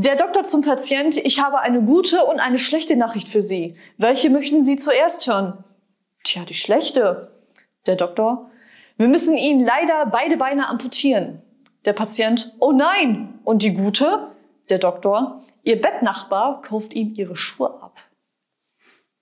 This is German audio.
Der Doktor zum Patient, ich habe eine gute und eine schlechte Nachricht für Sie. Welche möchten Sie zuerst hören? Tja, die schlechte. Der Doktor, wir müssen Ihnen leider beide Beine amputieren. Der Patient, oh nein. Und die gute? Der Doktor, Ihr Bettnachbar kauft Ihnen Ihre Schuhe ab.